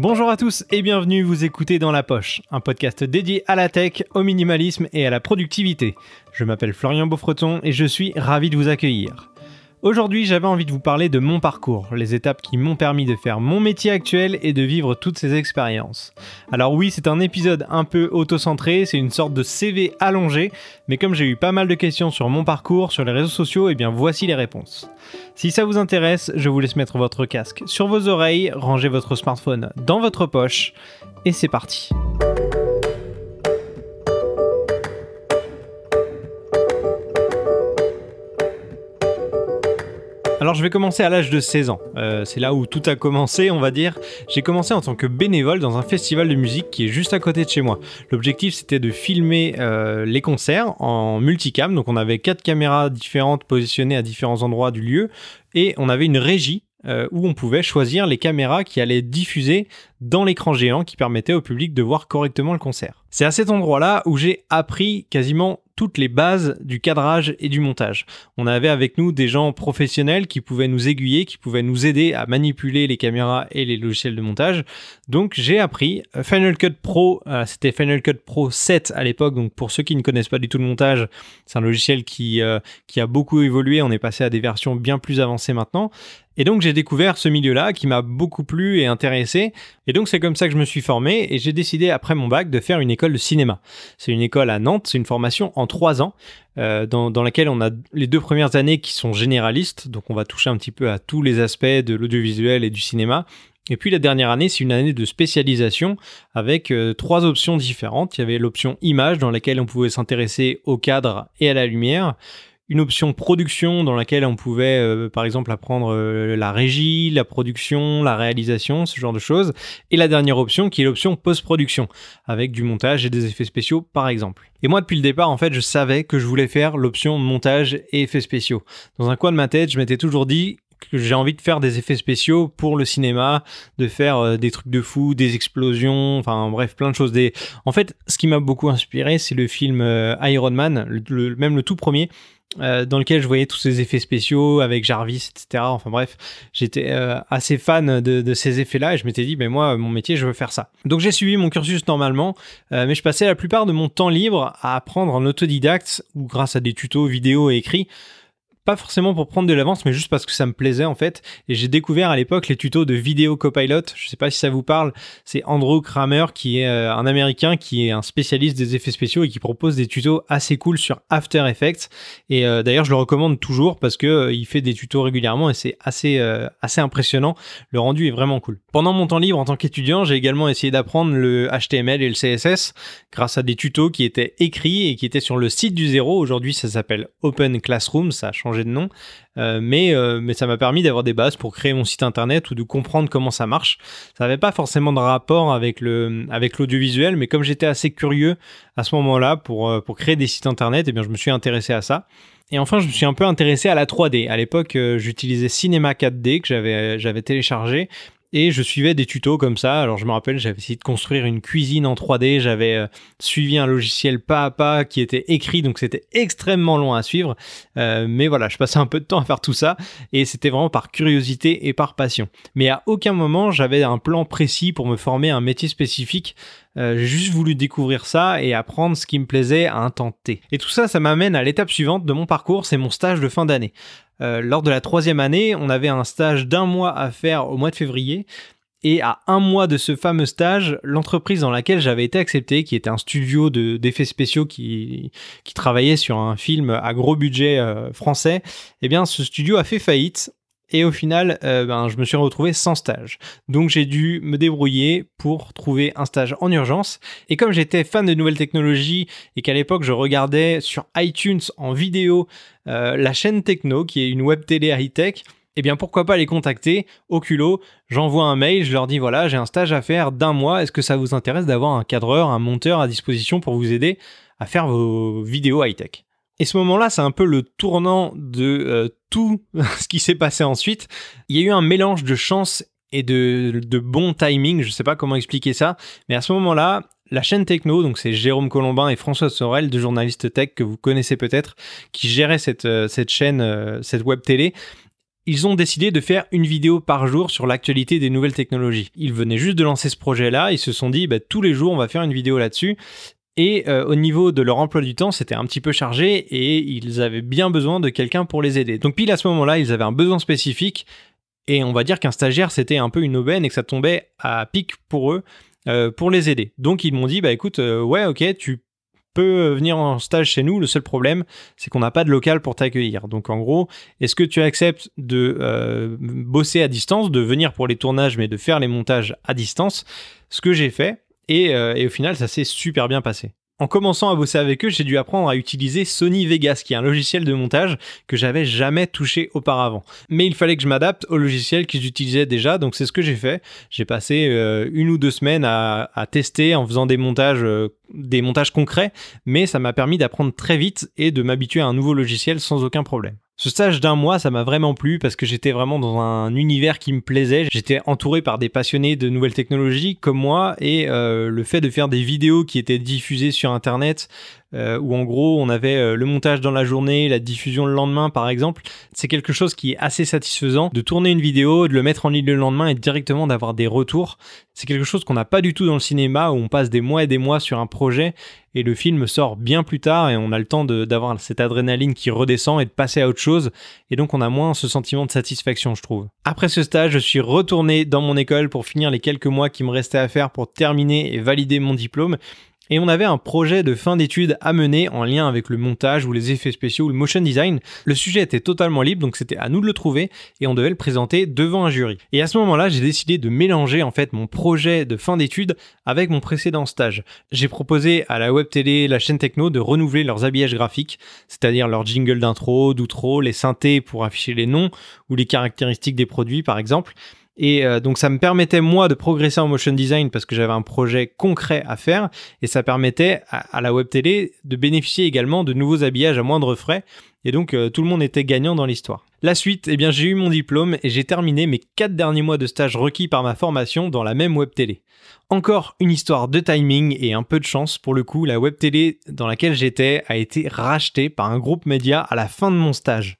Bonjour à tous et bienvenue, vous écoutez Dans la Poche, un podcast dédié à la tech, au minimalisme et à la productivité. Je m'appelle Florian Beaufreton et je suis ravi de vous accueillir. Aujourd'hui, j'avais envie de vous parler de mon parcours, les étapes qui m'ont permis de faire mon métier actuel et de vivre toutes ces expériences. Alors oui, c'est un épisode un peu auto-centré, c'est une sorte de CV allongé, mais comme j'ai eu pas mal de questions sur mon parcours, sur les réseaux sociaux, et eh bien voici les réponses. Si ça vous intéresse, je vous laisse mettre votre casque sur vos oreilles, ranger votre smartphone dans votre poche, et c'est parti. Alors je vais commencer à l'âge de 16 ans. Euh, c'est là où tout a commencé, on va dire. J'ai commencé en tant que bénévole dans un festival de musique qui est juste à côté de chez moi. L'objectif c'était de filmer euh, les concerts en multicam. Donc on avait quatre caméras différentes positionnées à différents endroits du lieu et on avait une régie euh, où on pouvait choisir les caméras qui allaient diffuser dans l'écran géant qui permettait au public de voir correctement le concert. C'est à cet endroit-là où j'ai appris quasiment toutes les bases du cadrage et du montage. On avait avec nous des gens professionnels qui pouvaient nous aiguiller, qui pouvaient nous aider à manipuler les caméras et les logiciels de montage. Donc j'ai appris euh, Final Cut Pro, euh, c'était Final Cut Pro 7 à l'époque, donc pour ceux qui ne connaissent pas du tout le montage, c'est un logiciel qui, euh, qui a beaucoup évolué, on est passé à des versions bien plus avancées maintenant. Et donc j'ai découvert ce milieu-là qui m'a beaucoup plu et intéressé. Et donc c'est comme ça que je me suis formé et j'ai décidé après mon bac de faire une école de cinéma. C'est une école à Nantes, c'est une formation en trois ans euh, dans, laquelle on a les deux premières années qui sont généralistes, donc on va toucher un petit peu à tous les aspects de l'audiovisuel et du cinéma. Et puis la dernière année, c'est une année de spécialisation avec euh, trois options différentes. Il y avait l'option image dans laquelle on pouvait s'intéresser au cadre et à la lumière une option production dans laquelle on pouvait euh, par exemple apprendre euh, la régie, la production, la réalisation, ce genre de choses. Et la dernière option qui est l'option post-production avec du montage et des effets spéciaux par exemple. Et moi depuis le départ en fait je savais que je voulais faire l'option montage et effets spéciaux. Dans un coin de ma tête je m'étais toujours dit que j'ai envie de faire des effets spéciaux pour le cinéma, de faire euh, des trucs de fou, des explosions, enfin bref, plein de choses. Des... En fait, ce qui m'a beaucoup inspiré, c'est le film Iron Man, même le tout premier, euh, dans lequel je voyais tous ces effets spéciaux avec Jarvis, etc. Enfin bref, j'étais euh, assez fan de, ces effets-là et je m'étais dit, ben moi, mon métier, je veux faire ça. Donc j'ai suivi mon cursus normalement, euh, mais je passais la plupart de mon temps libre à apprendre en autodidacte ou grâce à des tutos vidéo et écrits pas forcément pour prendre de l'avance, mais juste parce que ça me plaisait en fait. Et j'ai découvert à l'époque les tutos de vidéo copilot. Je sais pas si ça vous parle. C'est Andrew Kramer qui est euh, un Américain qui est un spécialiste des effets spéciaux et qui propose des tutos assez cool sur After Effects. Et euh, d'ailleurs, je le recommande toujours parce que euh, il fait des tutos régulièrement et c'est assez assez impressionnant. Le rendu est vraiment cool. Pendant mon temps libre en tant qu'étudiant, j'ai également essayé d'apprendre le HTML et le CSS grâce à des tutos qui étaient écrits et qui étaient sur le site du zéro. Aujourd'hui, ça s'appelle Open Classroom. Ça a changé de nom, euh, mais, euh, mais ça m'a permis d'avoir des bases pour créer mon site internet ou de comprendre comment ça marche. Ça n'avait pas forcément de rapport avec le avec l'audiovisuel, mais comme j'étais assez curieux à ce moment-là pour, euh, pour créer des sites internet, et eh bien je me suis intéressé à ça. Et enfin, je me suis un peu intéressé à la 3D. À l'époque, j'utilisais Cinema 4D que j'avais j'avais téléchargé et je suivais des tutos comme ça. Alors je me rappelle, j'avais essayé de construire une cuisine en 3D, j'avais euh, suivi un logiciel pas à pas qui était écrit, donc c'était extrêmement long à suivre. Euh, mais voilà, je passais un peu de temps à faire tout ça et c'était vraiment par curiosité et par passion. Mais à aucun moment j'avais un plan précis pour me former un métier spécifique. Euh, j'ai juste voulu découvrir ça et apprendre ce qui me plaisait à T. Et tout ça, ça m'amène à l'étape suivante de mon parcours, c'est mon stage de fin d'année. Euh, lors de la troisième année, on avait un stage d'un mois à faire au mois de février. Et à un mois de ce fameux stage, l'entreprise dans laquelle j'avais été accepté, qui était un studio d'effets spéciaux qui, qui travaillait sur un film à gros budget euh, français, eh bien ce studio a fait faillite et au final, euh, ben, je me suis retrouvé sans stage. Donc j'ai dû me débrouiller pour trouver un stage en urgence. Et comme j'étais fan de nouvelles technologies et qu'à l'époque je regardais sur iTunes en vidéo euh, la chaîne Techno, qui est une web télé high-tech, eh bien pourquoi pas les contacter au culot, j'envoie un mail, je leur dis voilà, j'ai un stage à faire d'un mois, est-ce que ça vous intéresse d'avoir un cadreur, un monteur à disposition pour vous aider à faire vos vidéos high-tech? Et ce moment-là, c'est un peu le tournant de euh, tout ce qui s'est passé ensuite. Il y a eu un mélange de chance et de, bon timing, je ne sais pas comment expliquer ça, mais à ce moment-là, la chaîne Techno, donc c'est Jérôme Colombin et François Sorel, deux journalistes tech que vous connaissez peut-être, qui géraient cette, euh, cette chaîne, euh, cette web télé, ils ont décidé de faire une vidéo par jour sur l'actualité des nouvelles technologies. Ils venaient juste de lancer ce projet-là, ils se sont dit bah, tous les jours on va faire une vidéo là-dessus. Et euh, au niveau de leur emploi du temps, c'était un petit peu chargé et ils avaient bien besoin de quelqu'un pour les aider. Donc pile à ce moment-là, ils avaient un besoin spécifique et on va dire qu'un stagiaire c'était un peu une aubaine et que ça tombait à pic pour eux euh, pour les aider. Donc ils m'ont dit bah écoute euh, ouais ok tu peux venir en stage chez nous. Le seul problème, c'est qu'on n'a pas de local pour t'accueillir. Donc en gros, est-ce que tu acceptes de bosser à distance, de venir pour les tournages, mais de faire les montages à distance? Ce que j'ai fait. Et, euh, et au final, ça s'est super bien passé. En commençant à bosser avec eux, j'ai dû apprendre à utiliser Sony Vegas, qui est un logiciel de montage que j'avais jamais touché auparavant. Mais il fallait que je m'adapte au logiciel qu'ils utilisaient déjà, donc c'est ce que j'ai fait. J'ai passé euh, une ou deux semaines à, tester en faisant des montages, euh, des montages concrets, mais ça m'a permis d'apprendre très vite et de m'habituer à un nouveau logiciel sans aucun problème. Ce stage d'un mois, ça m'a vraiment plu parce que j'étais vraiment dans un univers qui me plaisait. J'étais entouré par des passionnés de nouvelles technologies comme moi et euh, le fait de faire des vidéos qui étaient diffusées sur Internet, euh, où en gros on avait euh, le montage dans la journée, la diffusion le lendemain par exemple, c'est quelque chose qui est assez satisfaisant de tourner une vidéo, de le mettre en ligne le lendemain et directement d'avoir des retours. C'est quelque chose qu'on n'a pas du tout dans le cinéma où on passe des mois et des mois sur un projet et le film sort bien plus tard et on a le temps d'avoir cette adrénaline qui redescend et de passer à autre chose et donc on a moins ce sentiment de satisfaction je trouve. Après ce stage, je suis retourné dans mon école pour finir les quelques mois qui me restaient à faire pour terminer et valider mon diplôme et on avait un projet de fin d'études à mener en lien avec le montage ou les effets spéciaux ou le motion design. Le sujet était totalement libre, donc c'était à nous de le trouver et on devait le présenter devant un jury. Et à ce moment-là, j'ai décidé de mélanger en fait mon projet de fin d'études avec mon précédent stage. J'ai proposé à la web télé, la chaîne techno de renouveler leurs habillages graphiques, c'est-à-dire leurs jingles d'intro, d'outro, les synthés pour afficher les noms ou les caractéristiques des produits par exemple. Et euh, donc ça me permettait moi de progresser en motion design parce que j'avais un projet concret à faire et ça permettait à, la web télé de bénéficier également de nouveaux habillages à moindre frais et donc euh, tout le monde était gagnant dans l'histoire. La suite, eh bien j'ai eu mon diplôme et j'ai terminé mes quatre derniers mois de stage requis par ma formation dans la même web télé. Encore une histoire de timing et un peu de chance pour le coup, la web télé dans laquelle j'étais a été rachetée par un groupe média à la fin de mon stage.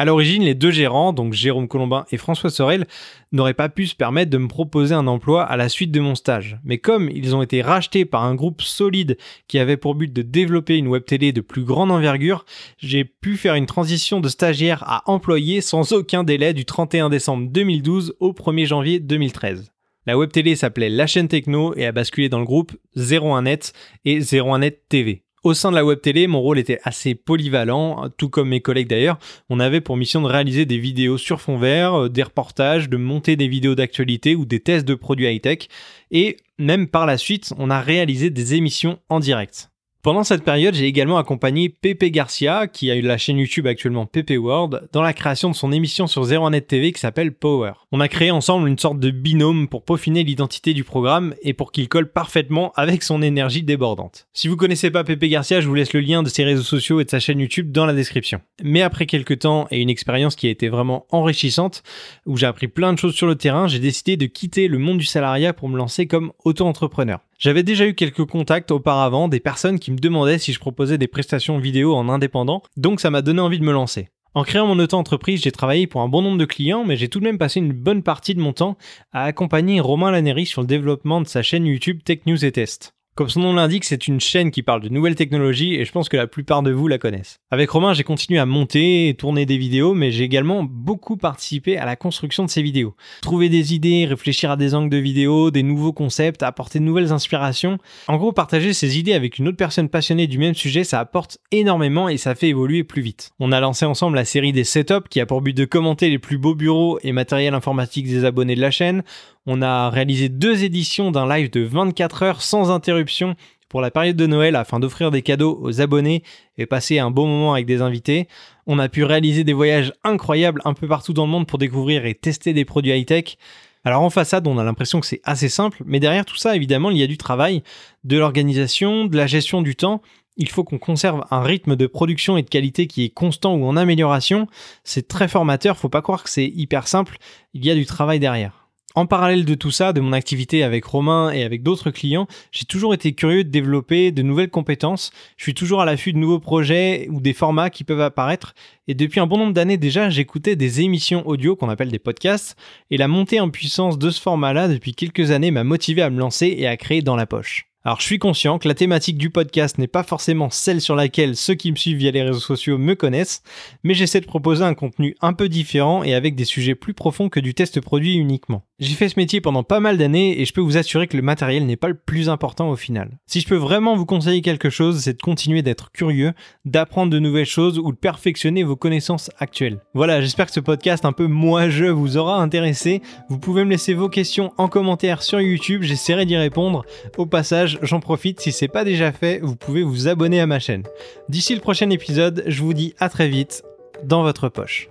À l'origine, les deux gérants, donc Jérôme Colombin et François Sorel, n'auraient pas pu se permettre de me proposer un emploi à la suite de mon stage. Mais comme ils ont été rachetés par un groupe solide qui avait pour but de développer une web télé de plus grande envergure, j'ai pu faire une transition de stagiaire à employé sans aucun délai du 31 décembre 2012 au 1er janvier 2013. La web télé s'appelait La chaîne techno et a basculé dans le groupe 01net et 01net TV. Au sein de la web télé, mon rôle était assez polyvalent, tout comme mes collègues d'ailleurs. On avait pour mission de réaliser des vidéos sur fond vert, euh, des reportages, de monter des vidéos d'actualité ou des tests de produits high-tech. Et même par la suite, on a réalisé des émissions en direct. Pendant cette période, j'ai également accompagné Pepe Garcia, qui a eu la chaîne YouTube actuellement Pepe World, dans la création de son émission sur 01net TV qui s'appelle Power. On a créé ensemble une sorte de binôme pour peaufiner l'identité du programme et pour qu'il colle parfaitement avec son énergie débordante. Si vous connaissez pas Pepe Garcia, je vous laisse le lien de ses réseaux sociaux et de sa chaîne YouTube dans la description. Mais après quelques temps et une expérience qui a été vraiment enrichissante, où j'ai appris plein de choses sur le terrain, j'ai décidé de quitter le monde du salariat pour me lancer comme auto-entrepreneur. J'avais déjà eu quelques contacts auparavant, des personnes qui me demandaient si je proposais des prestations vidéo en indépendant, donc ça m'a donné envie de me lancer. En créant mon auto-entreprise, j'ai travaillé pour un bon nombre de clients, mais j'ai tout de même passé une bonne partie de mon temps à accompagner Romain Lannery sur le développement de sa chaîne YouTube Tech News et Test. Comme son nom l'indique, c'est une chaîne qui parle de nouvelles technologies et je pense que la plupart de vous la connaissent. Avec Romain, j'ai continué à monter et tourner des vidéos, mais j'ai également beaucoup participé à la construction de ces vidéos. Trouver des idées, réfléchir à des angles de vidéo, des nouveaux concepts, apporter de nouvelles inspirations. En gros, partager ces idées avec une autre personne passionnée du même sujet, ça apporte énormément et ça fait évoluer plus vite. On a lancé ensemble la série des setups qui a pour but de commenter les plus beaux bureaux et matériel informatique des abonnés de la chaîne. On a réalisé deux éditions d'un live de 24 heures sans interruption pour la période de Noël afin d'offrir des cadeaux aux abonnés et passer un bon moment avec des invités. On a pu réaliser des voyages incroyables un peu partout dans le monde pour découvrir et tester des produits high-tech. Alors en façade, on a l'impression que c'est assez simple, mais derrière tout ça, évidemment, il y a du travail, de l'organisation, de la gestion du temps. Il faut qu'on conserve un rythme de production et de qualité qui est constant ou en amélioration. C'est très formateur, faut pas croire que c'est hyper simple, il y a du travail derrière. En parallèle de tout ça, de mon activité avec Romain et avec d'autres clients, j'ai toujours été curieux de développer de nouvelles compétences. Je suis toujours à l'affût de nouveaux projets ou des formats qui peuvent apparaître. Et depuis un bon nombre d'années déjà, j'écoutais des émissions audio qu'on appelle des podcasts. Et la montée en puissance de ce format-là depuis quelques années m'a motivé à me lancer et à créer dans la poche. Alors je suis conscient que la thématique du podcast n'est pas forcément celle sur laquelle ceux qui me suivent via les réseaux sociaux me connaissent, mais j'essaie de proposer un contenu un peu différent et avec des sujets plus profonds que du test produit uniquement. J'ai fait ce métier pendant pas mal d'années et je peux vous assurer que le matériel n'est pas le plus important au final. Si je peux vraiment vous conseiller quelque chose, c'est de continuer d'être curieux, d'apprendre de nouvelles choses ou de perfectionner vos connaissances actuelles. Voilà, j'espère que ce podcast un peu moi-je vous aura intéressé. Vous pouvez me laisser vos questions en commentaire sur YouTube, j'essaierai d'y répondre. Au j'en profite, si c'est pas déjà fait, vous pouvez vous abonner à ma chaîne. D'ici le prochain épisode, je vous dis à très vite dans votre poche.